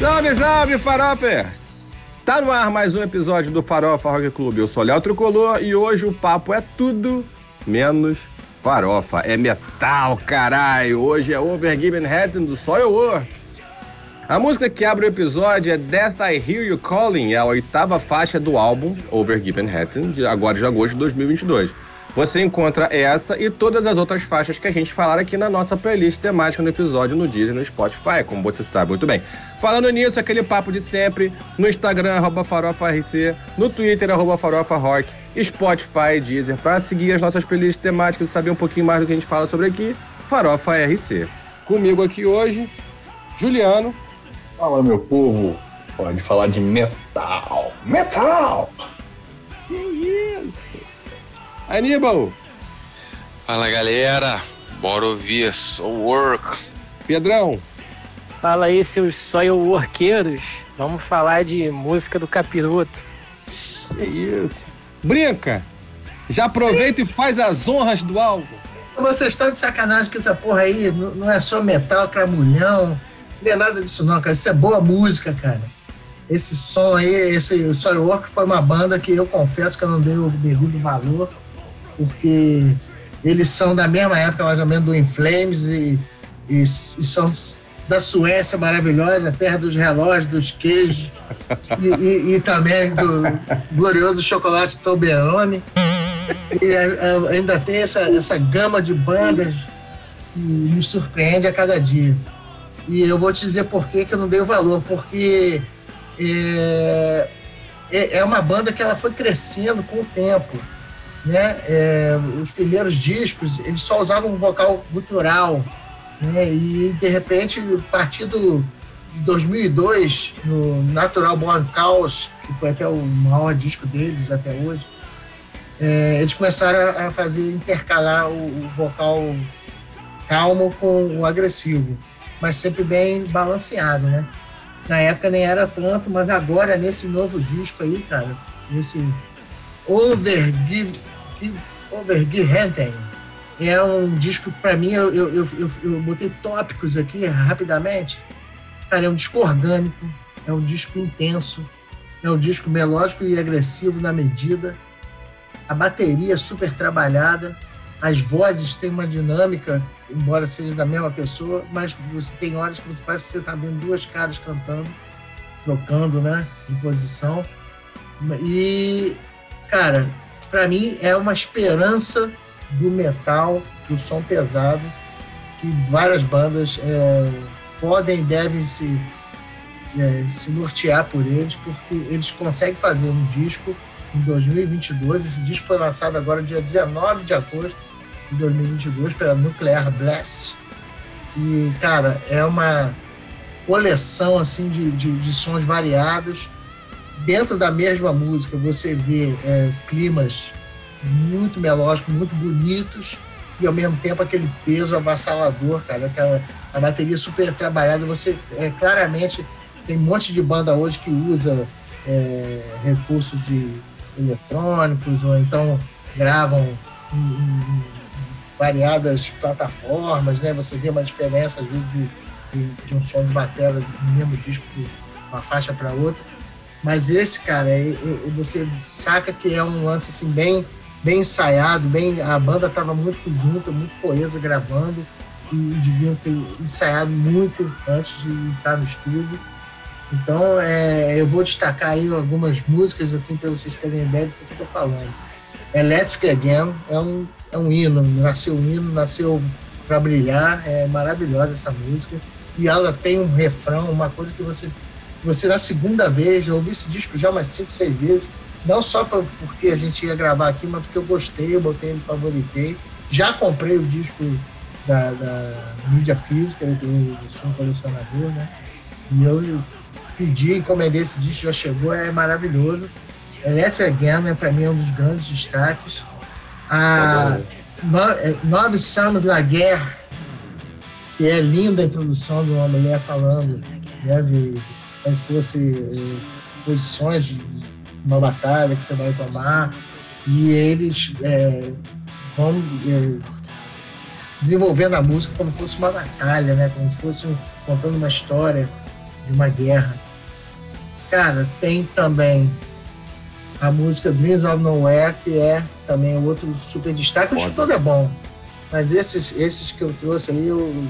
Salve, salve, faropers! Tá no ar mais um episódio do Farofa Rock Clube. Eu sou Léo Tricolor e hoje o papo é tudo menos farofa. É metal, caralho! Hoje é Overgiven Heaven do Soilwork. A música que abre o episódio é Death I Hear You Calling, é a oitava faixa do álbum Overgiven Heaven, de agora de agosto de 2022. Você encontra essa e todas as outras faixas que a gente falar aqui na nossa playlist temática no episódio no e no Spotify, como você sabe muito bem. Falando nisso, aquele papo de sempre, no Instagram, arroba farofarc, no Twitter, arroba farofarock, Spotify, Deezer, para seguir as nossas playlists temáticas e saber um pouquinho mais do que a gente fala sobre aqui, Farofa RC. Comigo aqui hoje, Juliano. Fala, meu povo. Pode falar de metal. Metal! Aníbal. Fala galera, bora ouvir Soul Work. Pedrão. Fala aí, seus soil workeiros. Vamos falar de música do capiroto. Que isso. Brinca. Já aproveita e faz as honras do álbum. Vocês estão de sacanagem que essa porra aí não é só metal, cramulhão. Não é nada disso não, cara. Isso é boa música, cara. Esse som aí, esse Soil Work foi uma banda que eu confesso que eu não dei o devido valor porque eles são da mesma época, mais ou menos, do Inflames e, e, e são da Suécia maravilhosa, terra dos relógios, dos queijos e, e, e, também do glorioso chocolate Toblerone. E é, é, ainda tem essa, essa gama de bandas que me surpreende a cada dia. E eu vou te dizer por que, que eu não dei o valor, porque é, é, é uma banda que ela foi crescendo com o tempo né? É, os primeiros discos eles só usavam um vocal gutural, né? E de repente, a partir do de 2002, no Natural Born Chaos, que foi até o maior disco deles até hoje, é, eles começaram a fazer intercalar o, o, vocal calmo com o agressivo, mas sempre bem balanceado, né? Na época nem era tanto, mas agora nesse novo disco aí, cara, nesse Overgive Overgive Hunting. É um disco, para mim, eu, eu, eu, eu, botei tópicos aqui rapidamente. Cara, é um disco orgânico, é um disco intenso, é um disco melódico e agressivo na medida. A bateria é super trabalhada, as vozes têm uma dinâmica, embora seja da mesma pessoa, mas você tem horas que você parece que você está vendo duas caras cantando, trocando, né, de posição. E, cara, para mim é uma esperança do metal, do som pesado, que várias bandas é, podem e devem se, é, se nortear por eles, porque eles conseguem fazer um disco em 2022. Esse disco foi lançado agora dia 19 de agosto de 2022 pela Nuclear Blast. E, cara, é uma coleção assim de, de, de sons variados dentro da mesma música você vê é, climas muito melódicos, muito bonitos e ao mesmo tempo aquele peso avassalador, cara, aquela a bateria super trabalhada. Você é, claramente tem um monte de banda hoje que usa é, recursos de eletrônicos ou então gravam em, em, variadas plataformas, né? Você vê uma diferença às vezes de, de, de um som de bateria do mesmo disco uma faixa para outra. Mas esse, cara, é, é, você saca que é um lance assim bem, bem ensaiado, bem, a banda estava muito junta, muito coesa gravando e deviam ter ensaiado muito antes de entrar no estúdio. Então, é, eu vou destacar aí algumas músicas assim para vocês terem ideia do que eu estou falando. Electric Again é um, é um hino, nasceu um hino, nasceu para brilhar, é maravilhosa essa música. E ela tem um refrão, uma coisa que você você na segunda vez, eu ouvi esse disco já umas 5, 6 vezes, não só pra, porque a gente ia gravar aqui, mas porque eu gostei, eu botei ele favoritei. Já comprei o disco da, da mídia física, eu, eu sou um colecionador, né? E eu pedi, encomendei esse disco, já chegou, é maravilhoso. Electric Again, né, para mim, é um dos grandes destaques. A no, é, Nove Sanos La Guerre, que é linda a introdução de uma mulher falando né, de como se fosse eh, posições de uma batalha que você vai tomar e eles é, vão é, desenvolvendo a música como se fosse uma batalha, né? Como se fosse um, contando uma história de uma guerra. Cara, tem também a música Dreams of Nowhere, que é também outro super destaque. O disco todo é bom, mas esses, esses que eu trouxe aí, eu...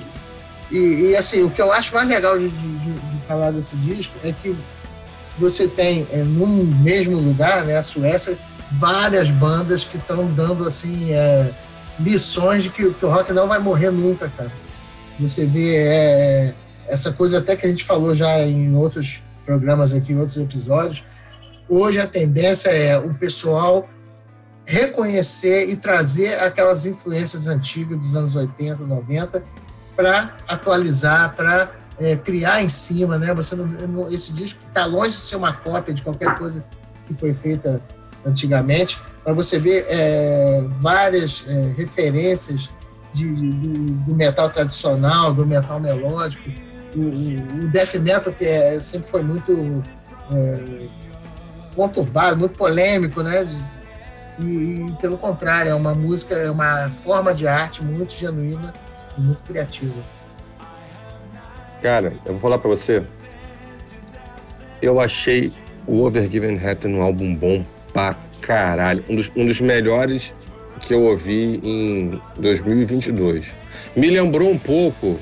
E, e assim, o que eu acho mais legal de, de, de falar desse disco é que você tem é, num mesmo lugar, né, a Suécia, várias bandas que estão dando assim é, lições de que, que, o rock não vai morrer nunca, cara. Você vê é, essa coisa até que a gente falou já em outros programas aqui, em outros episódios. Hoje a tendência é o pessoal reconhecer e trazer aquelas influências antigas dos anos 80, 90 para atualizar, para é, criar em cima, né? Você não, esse disco está longe de ser uma cópia de qualquer coisa que foi feita antigamente, mas você vê é, várias é, referências de, do, do, metal tradicional, do metal melódico, o, o, death metal que é, sempre foi muito é, conturbado, muito polêmico, né? E, e, pelo contrário, é uma música, é uma forma de arte muito genuína e muito criativa. Cara, eu vou falar pra você. Eu achei o Overgiven Hatter um álbum bom pra caralho. Um dos, um dos melhores que eu ouvi em 2022. Me lembrou um pouco,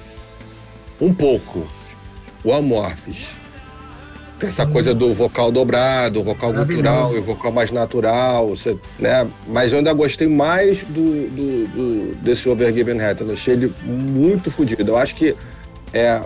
um pouco, o Amorphis. Essa Sim. coisa do vocal dobrado, o vocal cultural e o vocal mais natural, você, né? Mas eu ainda gostei mais do, do, do desse Overgiven Hatter. Eu achei ele muito fodido. Eu acho que é,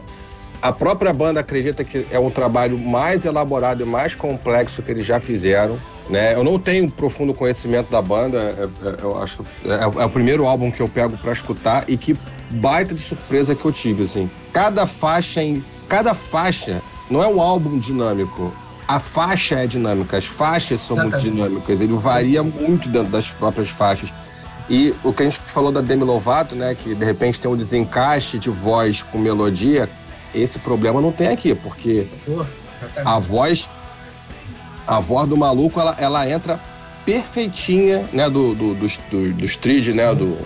a própria banda acredita que é um trabalho mais elaborado e mais complexo que eles já fizeram. Né? Eu não tenho profundo conhecimento da banda, é, é, eu acho é, é, o primeiro álbum que eu pego para escutar e que baita de surpresa que eu tive, assim. Cada faixa, em, cada faixa não é um álbum dinâmico. A faixa é dinâmica, as faixas são muito dinâmicas, ele varia muito dentro das próprias faixas. E o que a gente falou da Demi Lovato, né, que de repente tem um desencaixe de voz com melodia, esse problema não tem aqui, porque a voz a voz do maluco, ela, ela entra perfeitinha, né, do, do, do, do, do Strid, né, do...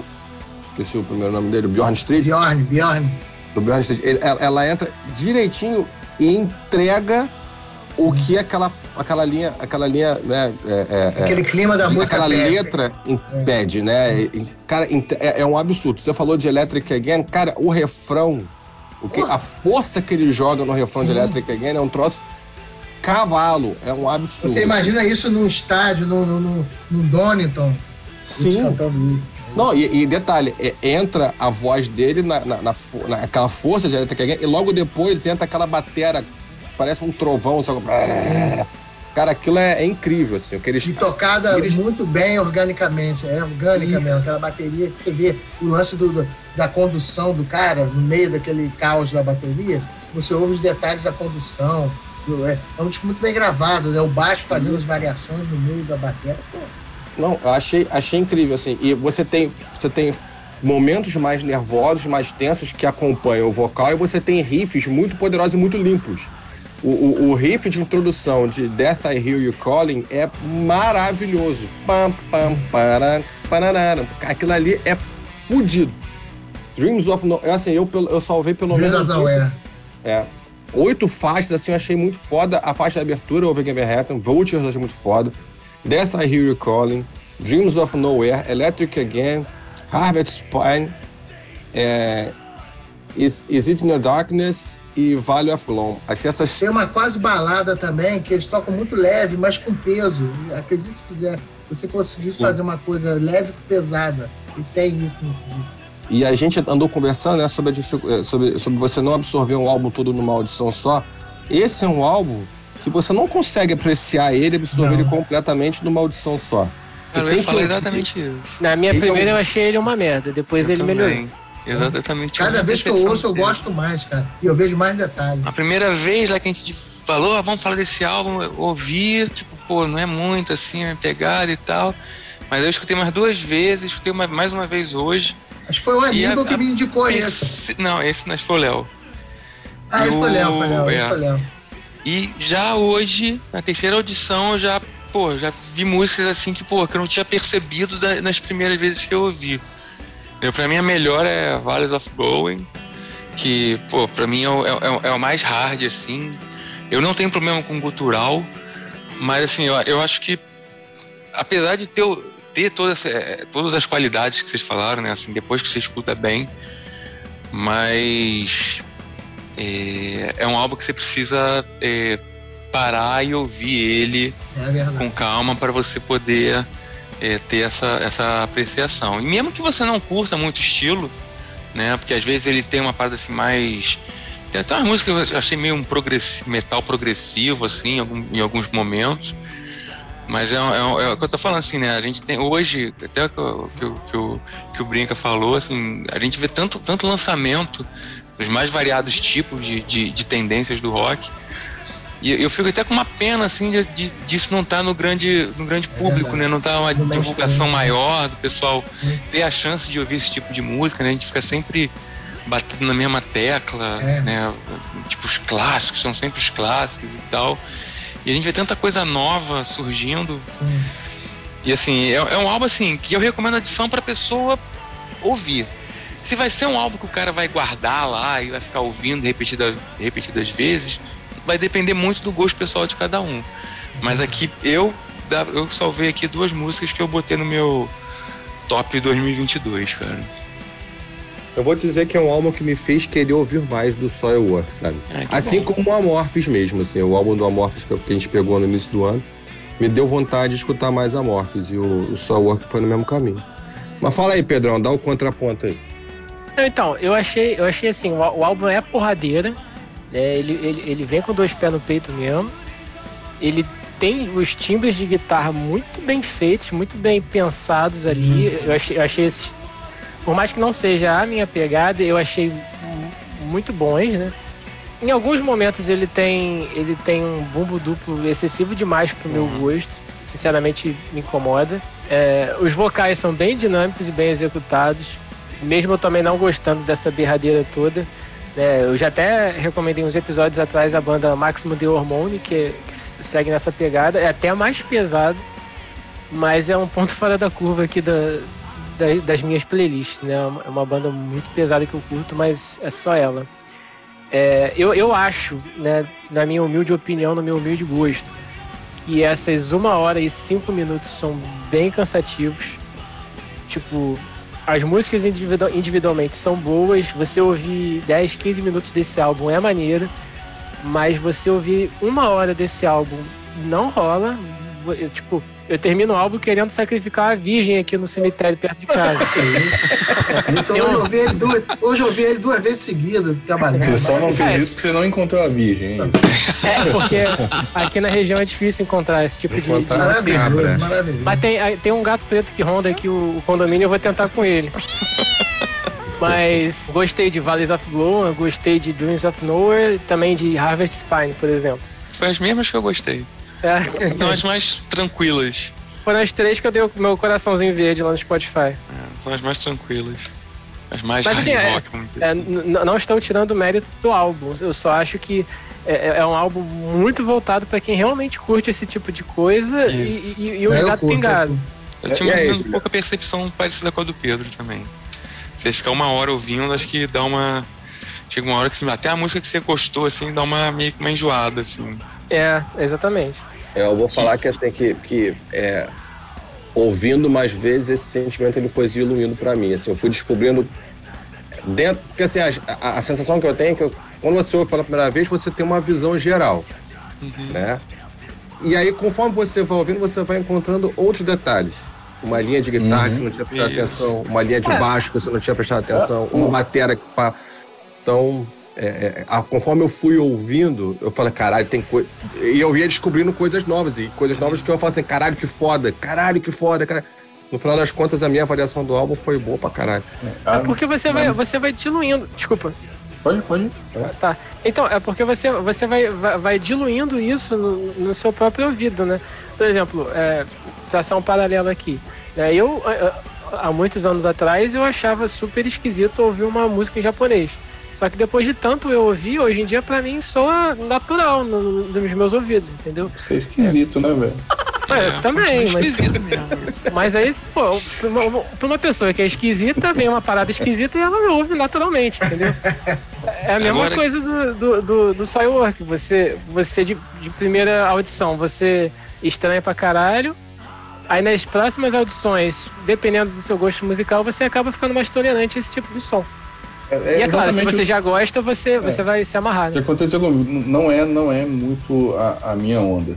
Esqueci o primeiro nome dele, Bjorn Strid. Bjorn, Bjorn. Do Bjorn Strid. Ela, ela entra direitinho e entrega o que aquela, aquela linha, aquela linha, né? É, é, é Aquele clima da música. Aquela pede. letra impede, né? É. Cara, é, é, um absurdo. Você falou de Electric Again, cara, o refrão o que, a força que ele joga no refrão de Electric Again é um troço cavalo. É um absurdo. Você imagina isso num estádio, no, no, no, no Donington. Sim. Cantando isso. Não, e, e, detalhe, é, entra a voz dele na, na, na, naquela força de Electric Again e logo depois entra aquela batera, parece um trovão, sabe? Cara, aquilo é, é, incrível, assim. Aqueles, e tocada aqueles... muito bem organicamente, é orgânica Isso. mesmo, aquela bateria que você vê o lance do, do, da condução do cara no meio daquele caos da bateria, você ouve os detalhes da condução. É, é um disco muito bem gravado, né? O baixo fazendo Isso. as variações no meio da bateria. Pô. Não, eu achei, achei incrível, assim. E você tem, você tem momentos mais nervosos, mais tensos que acompanham o vocal e você tem riffs muito poderosos e muito limpos. O, o, o, riff de introdução de Death I Hear You Calling é maravilhoso. Pam, pam, param, pararam. Aquilo ali é fudido. Dreams of No... Assim, eu, eu salvei pelo menos... Dreams of é. É. Oito faixas, assim, eu achei muito foda. A faixa de abertura, Over Game Happen, Vultures, eu achei muito foda. Death I Hear You Calling, Dreams of Nowhere, Electric Again, Harvard Spine, é, Is, Is It in the Darkness e Valley of Gloom. Achei essas... Tem uma quase balada também, que eles tocam muito leve, mas com peso. Acredite se quiser, você conseguir Sim. fazer uma coisa leve com pesada. E tem isso nesse disco. E a gente andou conversando né, sobre, a, sobre, sobre você não absorver um álbum todo numa audição só. Esse é um álbum que você não consegue apreciar ele, absorver não. ele completamente numa audição só. Você Cara, eu ia falar exatamente isso. Na minha ele primeira é um... eu achei ele uma merda, depois eu ele também. melhorou. Exatamente. Cada vez que eu ouço, eu gosto mais, cara. E eu vejo mais detalhes. A primeira vez lá que a gente falou, ah, vamos falar desse álbum, eu ouvi, tipo, pô, não é muito assim, é pegada e tal. Mas eu escutei mais duas vezes, escutei uma, mais uma vez hoje. Acho que foi o amigo que me indicou esse. Não, esse não foi o Léo. Ah, esse foi Léo, foi Léo, é. foi Léo. E já hoje, na terceira audição, eu já, pô, já vi músicas assim que, pô, que eu não tinha percebido da, nas primeiras vezes que eu ouvi. Eu, pra mim, a melhor é Valleys of Going. que, pô, pra mim é o, é, é o mais hard, assim. Eu não tenho problema com gutural, mas assim, eu, eu acho que apesar de ter, ter todas, todas as qualidades que vocês falaram, né? Assim, depois que você escuta bem, mas é, é um álbum que você precisa é, parar e ouvir ele É com calma para você poder é, ter essa, essa apreciação. E mesmo que você não curta muito estilo, né? Porque às vezes ele tem uma parte assim mais. Tem até umas músicas que eu achei meio um progressi metal progressivo, assim, em, alguns momentos. Mas é, é, é, o que eu tô falando, assim, né? A gente tem hoje, até o que, que, o, que o Brinca falou, assim, a gente vê tanto, tanto lançamento dos mais variados tipos de, de, de tendências do rock. E eu fico até com uma pena, assim, de, de disso não estar tá no grande, no grande público, é né? Não tá uma no divulgação maior do pessoal ter a chance de ouvir esse tipo de música, né? A gente fica sempre batendo na mesma tecla, é. né? Tipo, os clássicos, são sempre os clássicos e tal. E a gente vê tanta coisa nova surgindo. Sim. E assim, é, é, um álbum assim que eu recomendo a edição para pessoa ouvir. Se vai ser um álbum que o cara vai guardar lá e vai ficar ouvindo repetida, repetidas vezes, vai depender muito do gosto pessoal de cada um. Mas aqui eu eu salvei aqui duas músicas que eu botei no meu top 2022, cara. Eu vou dizer que é um álbum que me fez querer ouvir mais do Soilwork, sabe? É, assim bom. como o Amorphis mesmo, assim, o álbum do Amorphis que a gente pegou no início do ano, me deu vontade de escutar mais Amorphis e o, o Soilwork foi no mesmo caminho. Mas fala aí, Pedrão, dá o um contraponto aí. Então, eu achei, eu achei assim, o, o álbum é porradeira, né? ele, ele, ele vem com dois pés no peito mesmo, ele tem os timbres de guitarra muito bem feitos, muito bem pensados ali. Uhum. Eu achei, eu achei esses por mais que não seja a minha pegada, eu achei muito bons, né? Em alguns momentos ele tem, ele tem um bumbo duplo excessivo demais pro meu uhum. gosto. Sinceramente me incomoda. É, os vocais são bem dinâmicos e bem executados. Mesmo eu também não gostando dessa berradeira toda. É, eu já até recomendei uns episódios atrás a banda Máximo de Hormone, que, que segue nessa pegada. É até mais pesado, mas é um ponto fora da curva aqui da, das minhas playlists, né? É uma banda muito pesada que eu curto, mas é só ela. É, eu, eu acho, né, na minha humilde opinião, no meu humilde gosto, que essas uma hora e cinco minutos são bem cansativos. Tipo, as músicas individual, individualmente são boas, você ouvir 10, 15 minutos desse álbum é maneiro, mas você ouvir uma hora desse álbum não rola. Tipo, eu termino o álbum querendo sacrificar a virgem aqui no cemitério perto de casa. isso. isso hoje, eu vi ele duas, hoje eu vi ele duas vezes seguidas trabalhando. Você só não fez isso porque você não encontrou a virgem. Hein? É, porque aqui na região é difícil encontrar esse tipo de. de maravilhoso, maravilhoso. Mas tem, tem um gato preto que ronda aqui o, o condomínio, eu vou tentar com ele. Mas gostei de Valleys of Glow, gostei de Dreams of Nowhere, também de Harvest Spine, por exemplo. Foi as mesmas que eu gostei. É. São as mais tranquilas. Foram as três que eu dei o meu coraçãozinho verde lá no Spotify. É, são as mais tranquilas. As mais Mas, hard assim, rock, vamos dizer é, assim. Não estou tirando o mérito do álbum. Eu só acho que é, é, é um álbum muito voltado para quem realmente curte esse tipo de coisa e, e, e, o é, gato pingado. Eu tinha mais ou menos um pouco a percepção parecida com a do Pedro também. Você ficar uma hora ouvindo, acho que dá uma. Chega uma hora que até a música que você gostou, assim, dá uma meio que uma enjoada, assim. É, exatamente. É, eu vou falar que assim, que, que é, ouvindo mais vezes esse sentimento ele foi diluindo para mim. Assim, eu fui descobrindo dentro, porque assim, a, a, a, sensação que eu tenho é que eu, quando você ouve pela primeira vez, você tem uma visão geral, uhum. né? E aí, conforme você vai ouvindo, você vai encontrando outros detalhes. Uma linha de guitarra uhum. que você não tinha prestado Isso. atenção, uma linha de é. baixo que você não tinha prestado atenção, uma matéria que... Então, é, é, a, conforme eu fui ouvindo, eu falei, caralho, tem coisa. E eu ia descobrindo coisas novas, e coisas novas que eu falo assim, caralho, que foda, caralho, que foda, cara. No final das contas, a minha avaliação do álbum foi boa pra caralho. É porque você vai, você vai diluindo. Desculpa. Pode, pode. Tá. Então, é porque você, você vai, vai, vai diluindo isso no, no, seu próprio ouvido, né? Por exemplo, é, traçar um paralelo aqui. É, eu, há muitos anos atrás, eu achava super esquisito ouvir uma música em japonês. Só que depois de tanto eu ouvir, hoje em dia pra mim soa natural no, nos meus ouvidos, entendeu? Isso é esquisito, é. né, velho? É, também, continua mas- esquisito mesmo. Mas aí, pô, pra uma, pra uma pessoa que é esquisita, vem uma parada esquisita e ela ouve naturalmente, entendeu? É a mesma Agora- coisa do, do, do, do Soilwork. Você, você de, de primeira audição, você estranha pra caralho. Aí nas próximas audições, dependendo do seu gosto musical, você acaba ficando mais tolerante a esse tipo de som. É, e é claro, se você o- já gosta, você, você vai se amarrar, O que né? aconteceu comigo não é, não é muito a, a minha onda.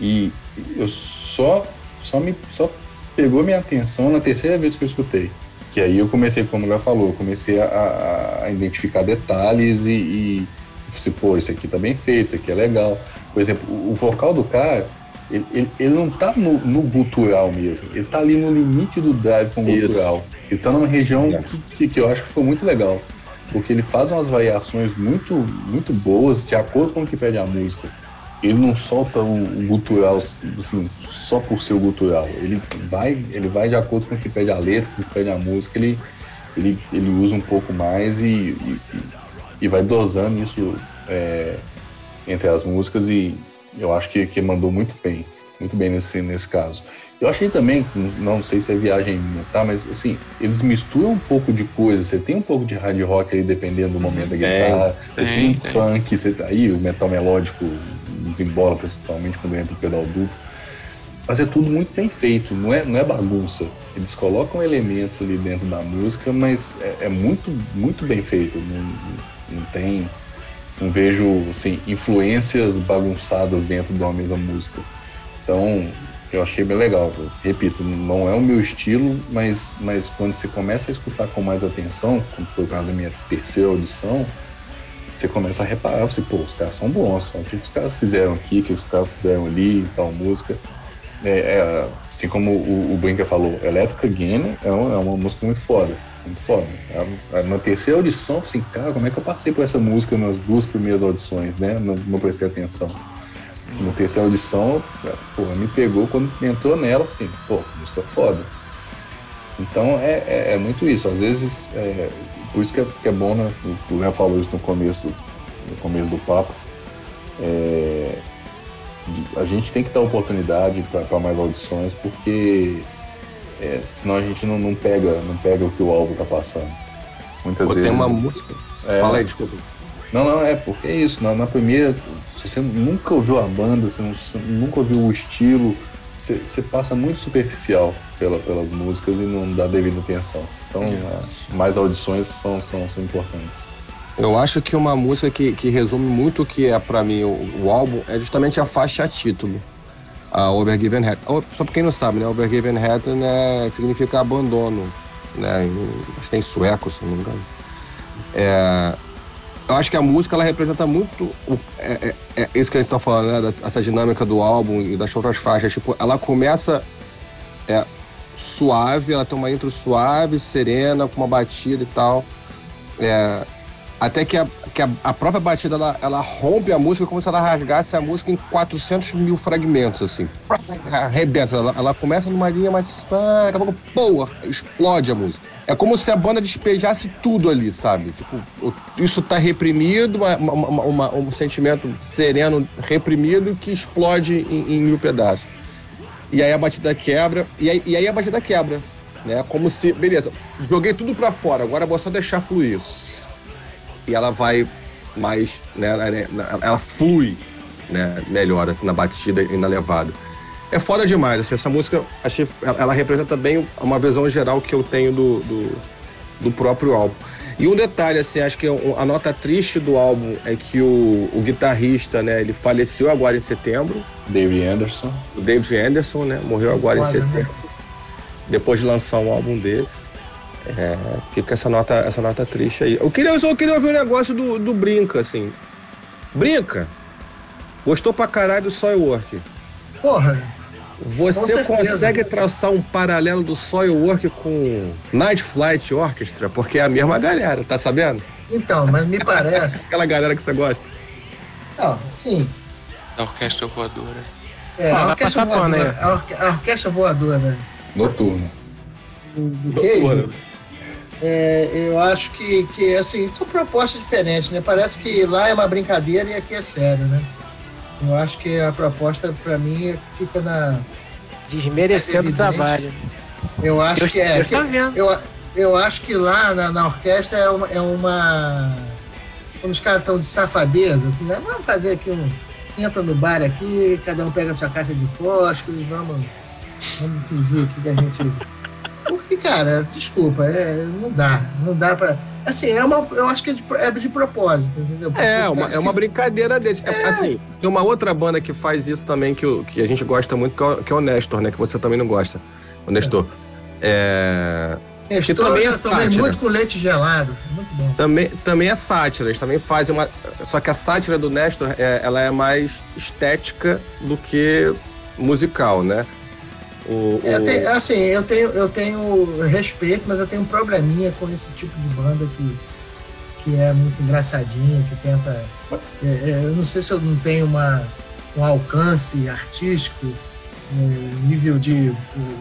E eu só, só me só pegou minha atenção na terceira vez que eu escutei. Que aí eu comecei, como ela falou, comecei a, a- identificar detalhes e, e assim, pô, isso aqui tá bem feito, isso aqui é legal. Por exemplo, o, o vocal do cara, ele, ele, ele não tá no, no gutural mesmo, ele tá ali no limite do drive com o Isso. gutural. Ele tá numa região É. que, que, que eu acho que ficou muito legal porque ele faz umas variações muito, muito boas de acordo com o que pede a música. Ele não solta o, o gutural assim, só por ser o gutural. Ele vai, ele vai de acordo com o que pede a letra, com o que pede a música. Ele, ele, ele usa um pouco mais e, e, e vai dosando isso é, entre as músicas e eu acho que, que mandou muito bem, muito bem nesse, nesse caso. Eu achei também, não sei se é viagem minha, tá? Mas assim, eles misturam um pouco de coisa. Você tem um pouco de hard rock aí, dependendo do momento da Tem, guitarra. Você tem, tem um tem. punk, você, aí o metal melódico desembola, principalmente quando entra o pedal duplo. Mas é tudo muito bem feito, não é, não é bagunça. Eles colocam elementos ali dentro da música, mas é, é muito, muito bem feito. Não, não tem. Não vejo assim, influências bagunçadas dentro de uma mesma música. Então, eu achei bem legal. Repito, não é o meu estilo, mas, mas quando você começa a escutar com mais atenção, como foi o caso da minha terceira audição, você começa a reparar, você, pô, os caras são bons, o que os caras fizeram aqui, o que os caras fizeram ali, tal música. É, é, assim como o, o Brinker falou, Elétrica Guiana é é uma música muito foda, muito foda. A- a- Na terceira audição, assim, cara, como é que eu passei por essa música nas duas primeiras audições, né? Não, não prestei atenção. Na terceira audição, pô, me pegou quando entrou nela, assim, pô, música foda. Então é, é, é muito isso. Às vezes, é, por isso que é, que é bom, né? O Léo falou isso no começo, no começo do papo. É, a gente tem que dar oportunidade para mais audições, porque é, senão a gente não, não pega não pega o que o álbum tá passando. Muitas Pô, vezes. tem uma música. é, Fala aí, desculpa. Não, não, é porque é isso. Na, na primeira, se você nunca ouviu a banda, você, não- você nunca ouviu o estilo, você, você passa muito superficial pela, pelas músicas e não dá devida atenção. Então, é, mais audições são, são, são importantes. Eu acho que uma música que, que resume muito o que é pra mim o, o álbum é justamente a faixa título. A Overgiven Head. Só pra quem não sabe, né? Overgiven Head né, significa abandono. Né? Acho que é em sueco, se não me engano. É, eu acho que a música ela representa muito o- é, é- é isso que a gente tá falando, né? Essa dinâmica do álbum e das outras faixas. Tipo, ela começa é, suave, ela tem uma intro suave, serena, com uma batida e tal. É, até que a, que a, a própria batida ela, ela rompe a música como se ela rasgasse a música em 400 mil fragmentos, assim. Arrebenta. Ela, ela começa numa linha mais. Daqui a pouco, pô, explode a música. É como se a banda despejasse tudo ali, sabe? Tipo, isso tá reprimido, uma- uma- uma- um sentimento sereno reprimido que explode em, em mil pedaços. E aí a batida quebra, e aí, e aí a batida quebra, né? Como se, beleza, joguei tudo pra fora, agora vou só deixar fluir. E ela vai mais, né? né, Ela flui, né? Melhor, assim, na batida e na levada. É foda demais, assim, essa música, achei, ela ela representa bem uma visão geral que eu tenho do, do, do próprio álbum. E um detalhe, assim, acho que a nota triste do álbum é que o, o guitarrista, né, ele faleceu agora em setembro, David Anderson. o David Anderson, né? Morreu agora em né? setembro. Depois de lançar um álbum desse. É, fica essa nota, essa nota triste aí. Eu queria, eu só queria ouvir um negócio do, do Brinca, assim. Brinca! Gostou pra caralho do Soilwork. Porra, Você consegue traçar um paralelo do Soilwork com Night Flight Orchestra? Porque é a mesma galera, tá sabendo? então, mas me parece. Aquela galera que você gosta. Não, sim. Da orquestra voadora. É, Ah, a orquestra passar pano voadora. aí. A, orque- a orquestra voadora Noturno. do, do Cage, é, eu acho que, que, assim, são propostas diferentes, né? Parece que lá é uma brincadeira e aqui é sério, né? Eu acho que a proposta, pra mim, é que fica na, Desmerecendo o trabalho. Eu acho que é. eu que- vendo. eu, eu acho que lá na, na orquestra é uma. É uma quando os caras estão de safadeza, assim, ah, vamos fazer aqui um. Senta no bar aqui, cada um pega a sua caixa de fósforo e vamos, vamos fingir aqui que a gente. Porque, cara, desculpa, é, não dá. Não dá pra. Assim, é uma, eu acho que é de, é de propósito, entendeu? Porque É, os uma, é uma brincadeira deles. É, Assim, tem uma outra banda que faz isso também, que, que a gente gosta muito, que é, o- que é o Nestor, né? Que você também não gosta. O Nestor. É, Nestor, que também é sátira. muito com leite gelado. Muito bom. também, também é sátira, eles também fazem uma. Só que a sátira do Nestor, é, ela é mais estética do que musical, né? O, É, o- tem- assim, eu tenho, eu tenho respeito, mas eu tenho um probleminha com esse tipo de banda que, que é muito engraçadinha, que tenta. é, é, eu não sei se eu não tenho uma, um alcance artístico, um nível de uh,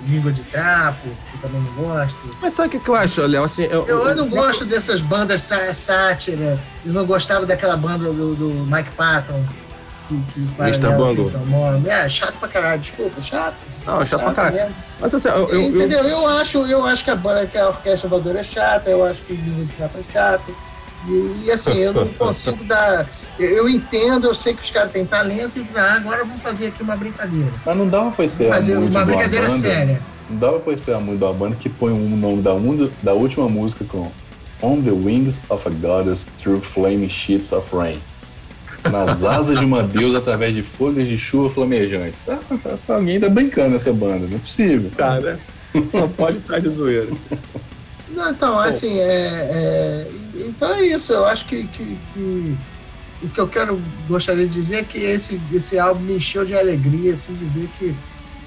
língua de trapo, que eu também não gosto. Mas sabe o que, eu acho, Léo? Assim, eu, Eu, eu não gosto dessas bandas sá- sátira. Eu não gostava daquela banda do, do Mike Patton. Que, que Mr. Bungle. É, chato pra caralho, desculpa, chato. Não, chato pra caralho. mesmo. Mas assim, eu, eu- eu- Entendeu? Eu, acho, eu acho que a, banda- que a orquestra voadora é chata, eu acho que o Língua de Trapo é chato. E, e, assim, eu não consigo dar. Eu, eu entendo, eu sei que os caras têm talento e ah, agora vamos fazer aqui uma brincadeira. Mas não dava pra esperar Fazer muito uma de brincadeira banda. séria. Não dava pra esperar muito da banda que põe o nome da, un- da última música com On the Wings of a Goddess Through Flaming Sheets of Rain. Nas asas de uma deusa através de folhas de chuva flamejantes. Ah, tá- tá- alguém tá brincando essa banda, não é possível. Cara, só pode estar de zoeira. Não, então, assim, é, é- então é isso. Eu acho que, que- que o que eu quero gostaria de dizer é que esse, esse álbum me encheu de alegria, assim, de ver que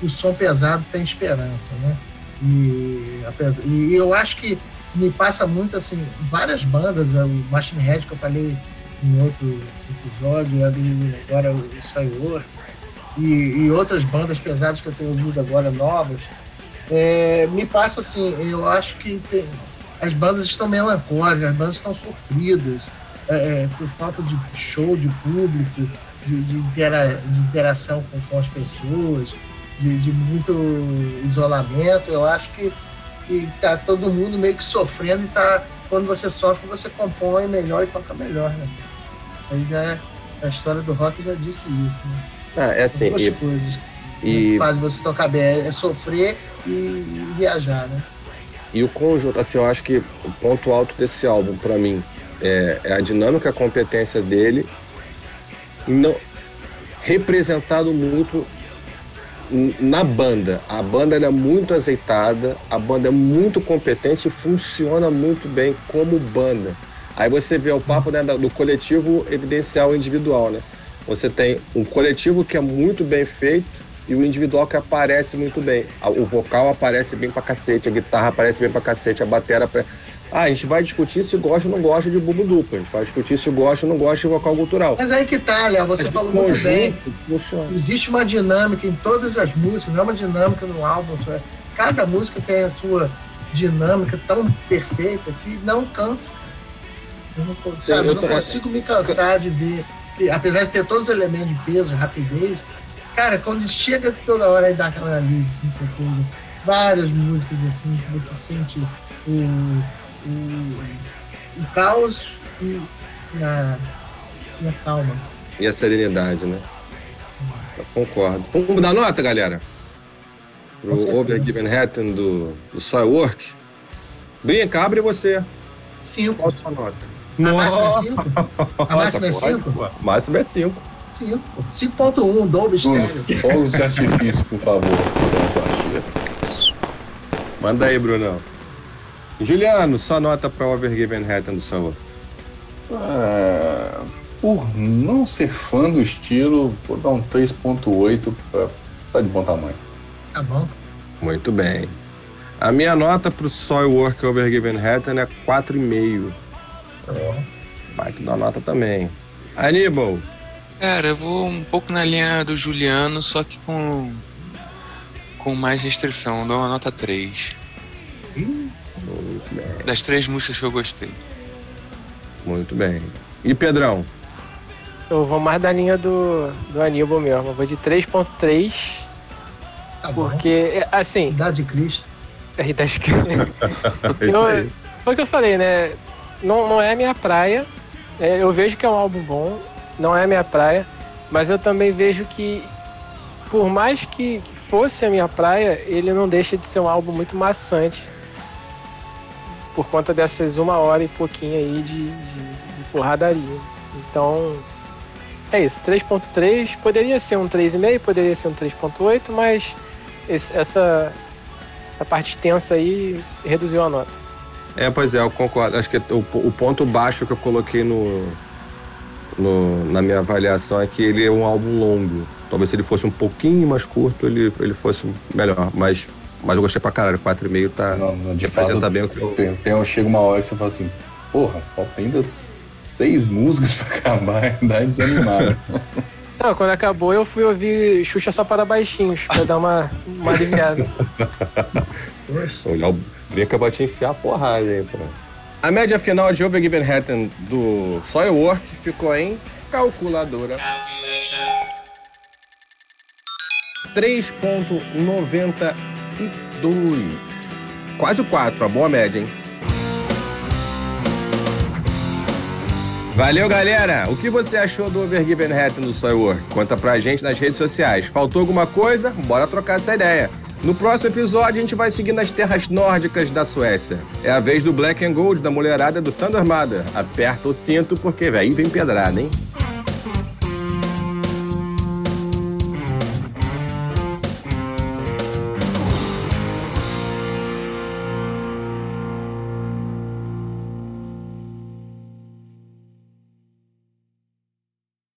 o som pesado tem esperança, né? E, apesar, e eu acho que me passa muito, assim, várias bandas, né? o Machine Head que eu falei em outro episódio, e agora o Soilwork, e, e outras bandas pesadas que eu tenho ouvido agora, novas, é, me passa assim, eu acho que tem- as bandas estão melancólicas, as bandas estão sofridas é, é, por falta de show, de público, de, de intera- de interação com, com as pessoas, de, de muito isolamento. Eu acho que, que tá todo mundo meio que sofrendo e tá, quando você sofre, você compõe melhor e toca melhor, né? Aí já a história do rock já disse isso, né? Ah, é assim, Duas e, coisas que e, fazem você tocar bem, é sofrer e viajar, né? e o conjunto, assim, eu acho que o ponto alto desse álbum, pra mim, é, é a dinâmica, a competência dele, não representado muito na banda. A banda é muito azeitada, a banda é muito competente e funciona muito bem como banda. Aí você vê o papo né, do coletivo evidenciar o individual, né? Você tem um coletivo que é muito bem feito e o individual que aparece muito bem. O vocal aparece bem pra cacete, a guitarra aparece bem pra cacete, a bateria... Apare... Ah, a gente vai discutir se gosta ou não gosta de bubo duplo, a gente vai discutir se gosta ou não gosta de vocal cultural. Mas aí que tá, Léo, você falou muito bem. conjunto Funciona. Existe uma dinâmica em todas as músicas, não é uma dinâmica no álbum. só é- Cada música tem a sua dinâmica tão perfeita que não cansa. Eu não, sabe, eu não consigo me cansar de ver. apesar de ter todos os elementos de peso, de rapidez, cara, quando chega toda hora e dá aquela ali, várias músicas assim, que você sente o, o, o caos e, a, e a calma. E a serenidade, né? Eu concordo. Vamos dar nota, galera? Pro. Overgiven Hatton do, do Soilwork. Brinca, abre você. Cinco. Qual a sua nota? A máxima é 5? A máxima é Nossa, 5? pode, pô. Máxima é 5. 5. 5.1, Dolby Bruno, Stereo. fogos de artifício, por favor. Você Manda aí, Brunão. Juliano, sua nota para Overgiven Hatton do Soilwork. Ah, por não ser fã do estilo, vou dar um 3.8 pra tá de bom tamanho. Tá bom. Muito bem. A minha nota pro Soilwork Overgiven Hatton é 4,5. Vai que dá nota também. Aníbal, Cara, eu vou um pouco na linha do Juliano, só que com, com mais restrição. Dou uma nota 3. muito bem. Das três músicas que eu gostei. Muito bem. E Pedrão? Eu vou mais da linha do, do Aníbal mesmo. Eu vou de 3.3. Tá bom. Porque, assim, Idade de Cristo. a Idade de É aí. Foi o que eu falei, né? Não, não é minha praia. É, eu vejo que é um álbum bom, não é minha praia, mas eu também vejo que, por mais que, que fosse a minha praia, ele não deixa de ser um álbum muito maçante. Por conta dessas uma hora e pouquinho aí de, de, de porradaria. Então, é isso. 3.3, poderia ser um 3,5, poderia ser um 3.8, mas esse- essa, essa parte extensa aí reduziu a nota. É, pois é, eu concordo. Acho que o, o ponto baixo que eu coloquei no, no- na minha avaliação é que ele é um álbum longo. Talvez se ele fosse um pouquinho mais curto, ele, ele fosse melhor. Mas, mas eu gostei pra caralho. 4,5 tá. Não, não, de representa fato, bem o que eu- tem, tem, chega uma hora que você fala assim, porra, falta ainda seis músicas pra acabar, dá desanimado. Não, quando acabou eu fui ouvir Xuxa só para baixinhos, pra dar uma, uma aliviada. Olhar o brinca pra te enfiar a porrada aí, pô. A média final de Over Given Hatton do Soilwork ficou em calculadora. 3.92. Quase o 4, a boa média, hein? Valeu, galera! O que você achou do Overgiven do Soilwork? Conta pra gente nas redes sociais. Faltou alguma coisa? Bora trocar essa ideia. No próximo episódio, a gente vai seguir nas terras nórdicas da Suécia. É a vez do Black and Gold, da mulherada do Thunder Mother. Aperta o cinto, porque aí vem pedrada, hein?